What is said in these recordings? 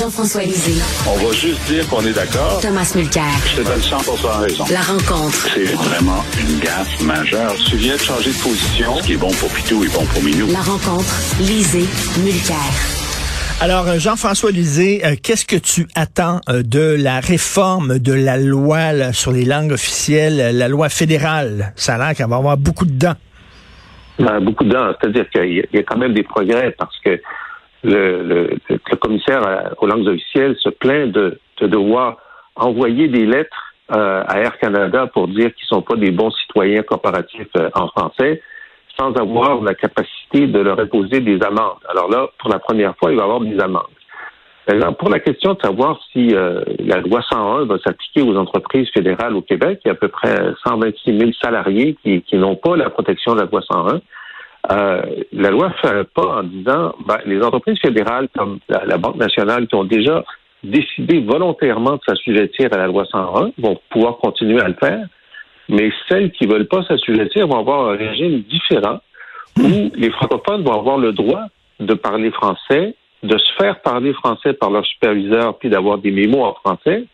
Jean-François Lisée. On va juste dire qu'on est d'accord. Thomas Mulcair. Je te donne 100 raison. La rencontre. C'est vraiment une gaffe majeure. Tu viens de changer de position. Ce qui est bon pour Pitou est bon pour Minou. La rencontre. Lisée. Mulcair. Alors, euh, Jean-François Lisée, euh, qu'est-ce que tu attends euh, de la réforme de la loi sur les langues officielles, la loi fédérale? Ça a l'air qu'elle va avoir beaucoup de dents. Ben, beaucoup de dents. C'est-à-dire qu'il y, a quand même des progrès parce que le, le, le commissaire aux langues officielles se plaint de, de devoir envoyer des lettres à Air Canada pour dire qu'ils sont pas des bons citoyens corporatifs en français sans avoir la capacité de leur imposer des amendes. Alors là, pour la première fois, il va y avoir des amendes. Pour la question de savoir si euh, la loi 101 va s'appliquer aux entreprises fédérales au Québec, il y a à peu près 126 000 salariés qui, qui n'ont pas la protection de la loi 101. Euh, la loi fait un pas en disant ben, les entreprises fédérales comme la, la, Banque nationale qui ont déjà décidé volontairement de s'assujettir à la loi 101 vont pouvoir continuer à le faire mais celles qui veulent pas s'assujettir vont avoir un régime différent où les francophones vont avoir le droit de parler français, de se faire parler français par leur superviseur, puis d'avoir des mémos en français.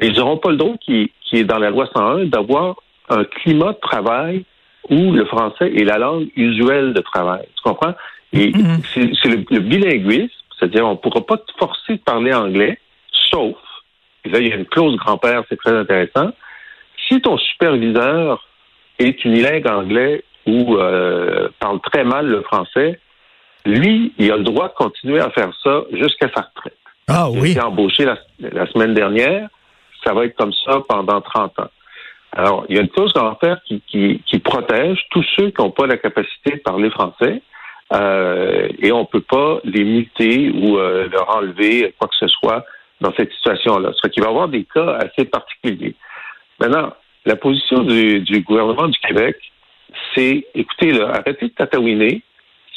Mais ils n'auront pas le droit, qui, qui est dans la loi 101, d'avoir un climat de travail où le français est la langue usuelle de travail. Tu comprends? Et mm-hmm. c'est le, bilinguisme, c'est-à-dire on ne pourra pas te forcer de parler anglais, sauf, et là il y a une clause grand-père, c'est très intéressant, si ton superviseur est unilingue anglais ou euh, parle très mal le français, lui, il a le droit de continuer à faire ça jusqu'à sa retraite. Ah oui. Il embauché la, semaine dernière. Ça va être comme ça pendant 30 ans. Alors, il y a une clause en faire qui, qui, protège tous ceux qui n'ont pas la capacité de parler français. Euh, et on ne peut pas les muter ou euh, leur enlever quoi que ce soit dans cette situation-là. Ce qui va y avoir des cas assez particuliers. Maintenant, la position du, gouvernement du Québec, c'est, écoutez, arrêtez de tatouiner.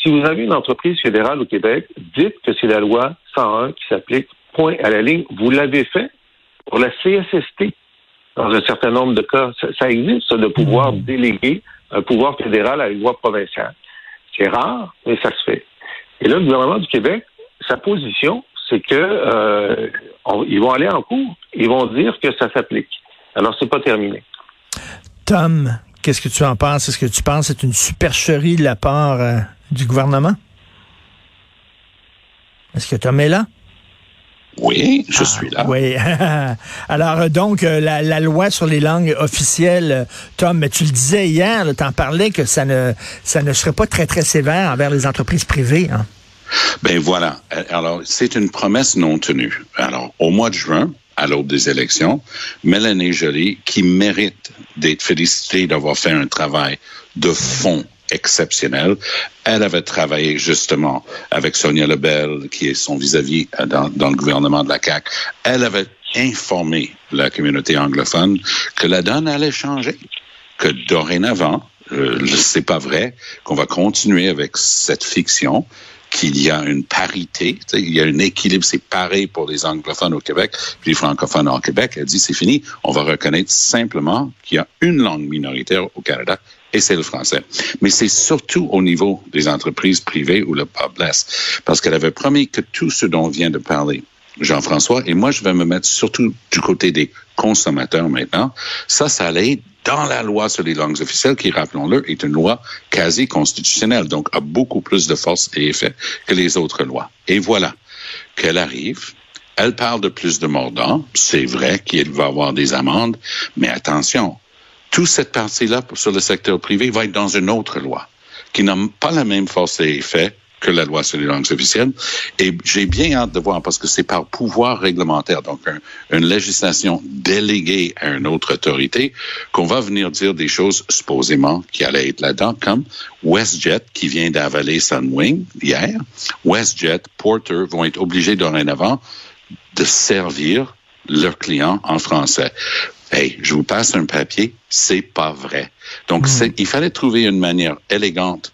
Si vous avez une entreprise fédérale au Québec, dites que c'est la loi 101 qui s'applique, point à la ligne. Vous l'avez fait pour la CSST. Dans un certain nombre de cas, ça, existe, ça, de pouvoir mmh. déléguer un pouvoir fédéral à une loi provinciale. C'est rare, mais ça se fait. Et là, le gouvernement du Québec, sa position, c'est que euh, ils vont aller en cours. Ils vont dire que ça s'applique. Alors, c'est pas terminé. Tom, qu'est-ce que tu en penses? Est-ce que tu penses que c'est une supercherie de la part euh, du gouvernement? Est-ce que Tom est là? Oui, je ah, suis là. Oui. Alors, euh, donc, euh, la, loi sur les langues officielles, Tom, mais tu le disais hier, tu en parlais que ça ne, ça ne serait pas très, très sévère envers les entreprises privées. Hein? Ben voilà. Alors, c'est une promesse non tenue. Alors, au mois de juin, à l'aube des élections, Mélanie Joly, qui mérite d'être félicitée d'avoir fait un travail de fond exceptionnel. Elle avait travaillé justement avec Sonia Lebel, qui est son vis-à-vis dans, dans, le gouvernement de la CAQ. Elle avait informé la communauté anglophone que la donne allait changer, que dorénavant, euh, c'est pas vrai qu'on va continuer avec cette fiction qu'il y a une parité, il y a un équilibre, c'est pareil pour les anglophones au Québec, puis les francophones au Québec. Elle dit c'est fini, on va reconnaître simplement qu'il y a une langue minoritaire au Canada et c'est le français. Mais c'est surtout au niveau des entreprises privées où le pas blesse, parce qu'elle avait promis que tout ce dont vient de parler Jean-François, et moi je vais me mettre surtout du côté des consommateurs maintenant, ça, ça allait dans la loi sur les langues officielles, qui, rappelons-le, est une loi quasi constitutionnelle, donc a beaucoup plus de force et effet que les autres lois. Et voilà qu'elle arrive. Elle parle de plus de mordants. C'est vrai qu'il va y avoir des amendes, mais attention, toute cette partie-là sur le secteur privé va être dans une autre loi qui n'a pas la même force et effet que la loi sur les langues officielles. Et j'ai bien hâte de voir, parce que c'est par pouvoir réglementaire, donc une législation déléguée à une autre autorité, qu'on va venir dire des choses supposément qui allaient être là-dedans, comme WestJet, qui vient d'avaler Sunwing hier. WestJet, Porter vont être obligés dorénavant de servir leurs clients en français. Hey, je vous passe un papier, c'est pas vrai. Donc, hmm. il fallait trouver une manière élégante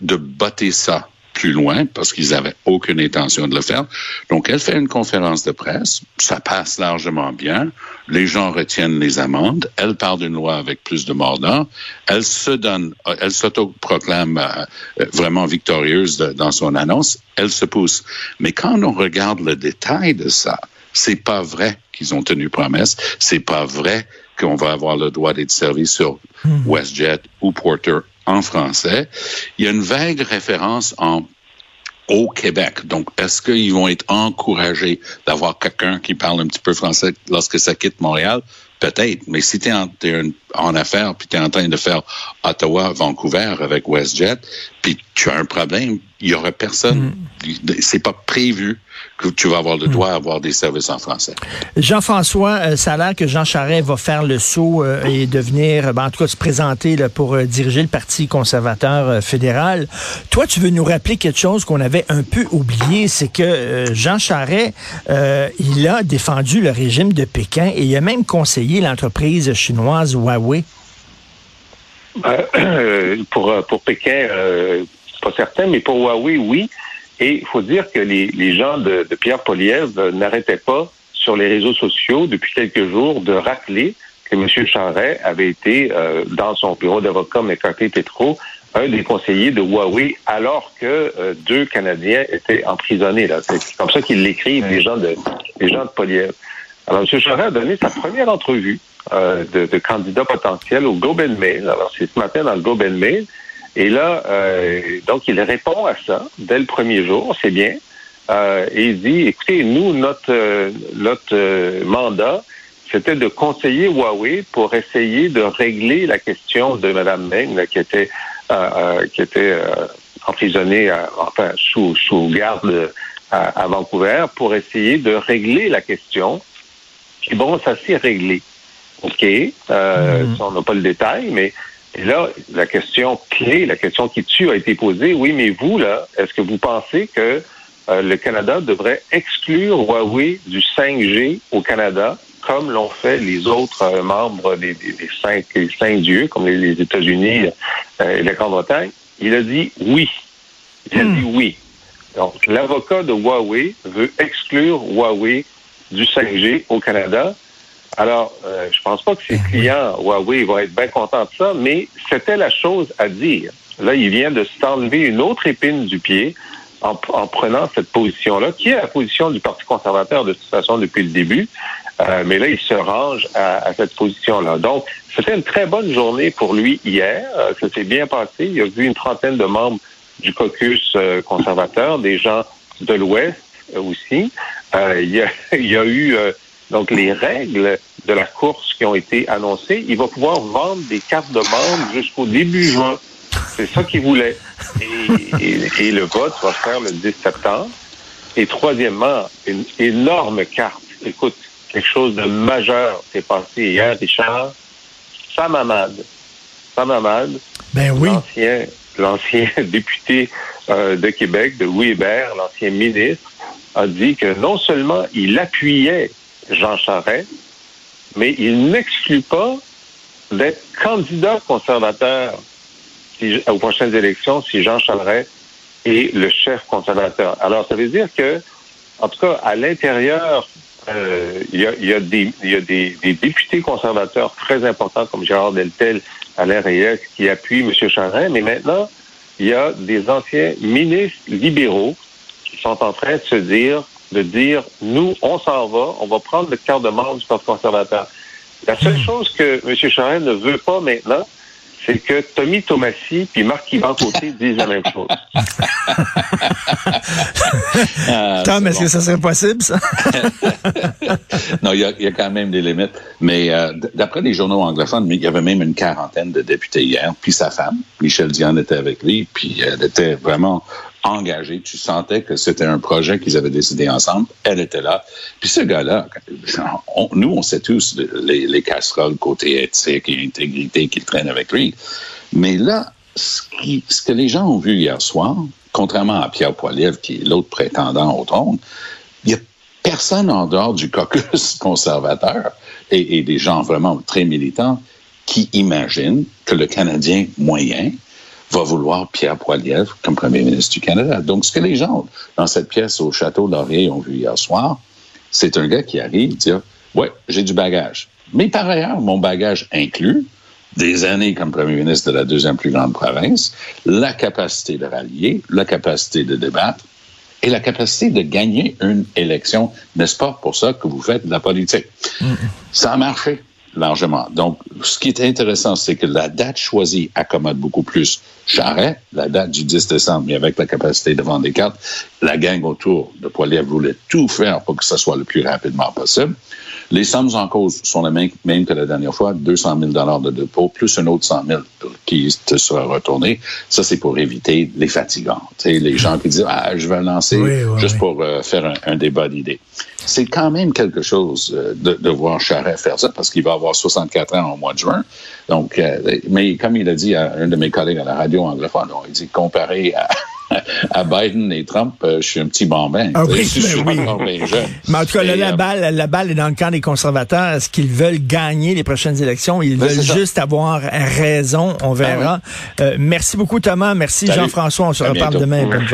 de botter ça plus loin parce qu'ils avaient aucune intention de le faire. Donc, elle fait une conférence de presse. Ça passe largement bien. Les gens retiennent les amendes. Elle parle d'une loi avec plus de mordants. Elle se donne, elle s'autoproclame euh, vraiment victorieuse dans son annonce. Elle se pousse. Mais quand on regarde le détail de ça, c'est pas vrai qu'ils ont tenu promesse. C'est pas vrai qu'on va avoir le droit d'être servi sur hmm. WestJet ou Porter en français. Il y a une vague référence en au Québec. Donc, est-ce qu'ils vont être encouragés d'avoir quelqu'un qui parle un petit peu français lorsque ça quitte Montréal? Peut-être, mais si tu es, en, affaires puis tu es en train de faire Ottawa-Vancouver avec WestJet, puis tu as un problème, il y aurait personne. Mm. C'est pas prévu que tu vas avoir le mm. droit à avoir des services en français. Jean-François, euh, ça a l'air que Jean Charest va faire le saut euh, et devenir, ben, en tout cas, se présenter là, pour euh, diriger le Parti conservateur fédéral. Toi, tu veux nous rappeler quelque chose qu'on avait un peu oublié, c'est que Jean Charest, il a défendu le régime de Pékin et il a même conseillé l'entreprise chinoise Huawei? pour, pour Pékin, pas certain, mais pour Huawei, oui. Et il faut dire que les, les gens de, Pierre Poliev n'arrêtaient pas sur les réseaux sociaux depuis quelques jours de rappeler que M. Charret avait été euh, dans son bureau d'avocat McCarthy Petro un des conseillers de Huawei alors que euh, deux Canadiens étaient emprisonnés. C'est comme ça qu'ils l'écrivent, les gens de les gens de Poliev. Alors, M. Charret a donné sa première entrevue euh, de, de, candidat potentiel au Globe and Mail. Alors, c'est ce matin dans le Globe and Mail. Et là, euh, donc, il répond à ça dès le premier jour, c'est bien. Euh, et il dit, écoutez, nous, notre, euh, notre mandat, c'était de conseiller Huawei pour essayer de régler la question de Mme Meng, qui était, qui était emprisonnée, enfin, sous, sous garde à, Vancouver, pour essayer de régler la question. Et bon, ça s'est réglé. OK? Mm-hmm. On n'a pas le détail, mais et là, la question clé, la question qui tue a été posée. Oui, mais vous, là, est-ce que vous pensez que euh, le Canada devrait exclure Huawei du 5G au Canada, comme l'ont fait les autres euh, membres des, cinq, cinq dieux, comme les, États-Unis euh, et la Grande-Bretagne? Il a dit oui. Il a hmm. dit oui. Donc, l'avocat de Huawei veut exclure Huawei du 5G au Canada. Alors, euh, je pense pas que ses clients Huawei vont être bien contents de ça, mais c'était la chose à dire. Là, il vient de s'enlever une autre épine du pied en, prenant cette position-là, qui est la position du Parti conservateur de toute façon depuis le début. Euh, mais là, il se range à, cette position-là. Donc, c'était une très bonne journée pour lui hier. Euh, ça s'est bien passé. Il a vu une trentaine de membres du caucus euh, conservateur, des gens de l'Ouest aussi. il, y a, il y a eu donc les règles de la course qui ont été annoncées, il va pouvoir vendre des cartes de membres jusqu'au début juin. C'est ça qu'il voulait. Et, le vote va faire le 10 septembre. Et troisièmement, une énorme carte. Écoute, quelque chose de majeur s'est passé hier, Richard. Sam Hamad. Sam. Ben oui. L'ancien, l'ancien député euh, de Québec, de Louis Hébert, l'ancien ministre, a dit que non seulement il appuyait Jean Charest, mais il n'exclut pas d'être candidat conservateur aux prochaines élections si Jean Charest est le chef conservateur. Alors, ça veut dire que, en tout cas, à l'intérieur, euh, il y, a, des, députés conservateurs très importants comme Gérard Deltel, Alain Reyes, qui appuient M. Charest, mais maintenant, il y a des anciens ministres libéraux qui sont en train de se dire de dire, nous, on s'en va, on va prendre le quart de membre du Parti conservateur. La seule hmm. chose que M. Charest ne veut pas maintenant, c'est que Tommy Tomassi puis Marc Yvan Côté disent la même chose. ah, Tom, est-ce que ça serait possible, ça? non, il y, a, quand même des limites. Mais euh, d'après les journaux anglophones, il y avait même une quarantaine de députés hier, puis sa femme, Michel Diane, était avec lui, puis elle était vraiment engagée. Tu sentais que c'était un projet qu'ils avaient décidé ensemble. Elle était là. Puis ce gars-là, nous, on sait tous les, les casseroles côté éthique et intégrité qu'il traîne avec lui. Mais là, ce, que les gens ont vu hier soir, contrairement à Pierre Poilievre, qui est l'autre prétendant au trône, il n'y a personne en dehors du caucus conservateur et des gens vraiment très militants qui imaginent que le Canadien moyen va vouloir Pierre Poilievre comme premier ministre du Canada. Donc, ce que les gens dans cette pièce au Château Laurier ont vu hier soir, c'est un gars qui arrive dire, ouais, j'ai du bagage. Mais par ailleurs, mon bagage inclut des années comme premier ministre de la deuxième plus grande province, la capacité de rallier, la capacité de débattre et la capacité de gagner une élection. N'est-ce pas pour ça que vous faites de la politique? Ça a marché largement. Donc, ce qui est intéressant, c'est que la date choisie accommode beaucoup plus Charret, la date du 10 décembre, mais avec la capacité de vendre des cartes. La gang autour de Poilier voulait tout faire pour que ce soit le plus rapidement possible. Les sommes en cause sont les mêmes, même que la dernière fois, 200 000 de dépôt, plus un autre 100 000 qui te sera retourné. Ça, c'est pour éviter les fatigants. les gens qui disent, ah, je vais lancer juste pour euh, faire un, un débat d'idées. C'est quand même quelque chose euh, de, de voir Charest faire ça parce qu'il va avoir 64 ans au mois de juin. Donc, euh, mais comme il a dit à un de mes collègues à la radio anglophone, il dit comparé à à Biden et Trump, euh, je suis un petit bambin. Ah oui, je suis ben encore bien jeune. Mais en tout cas, là, la, euh, balle, la balle est dans le camp des conservateurs. Est-ce qu'ils veulent gagner les prochaines élections? Ils ben, veulent juste avoir raison. On verra. Ah euh, merci beaucoup, Thomas. Merci, Jean-François. On se reparle demain. Bonne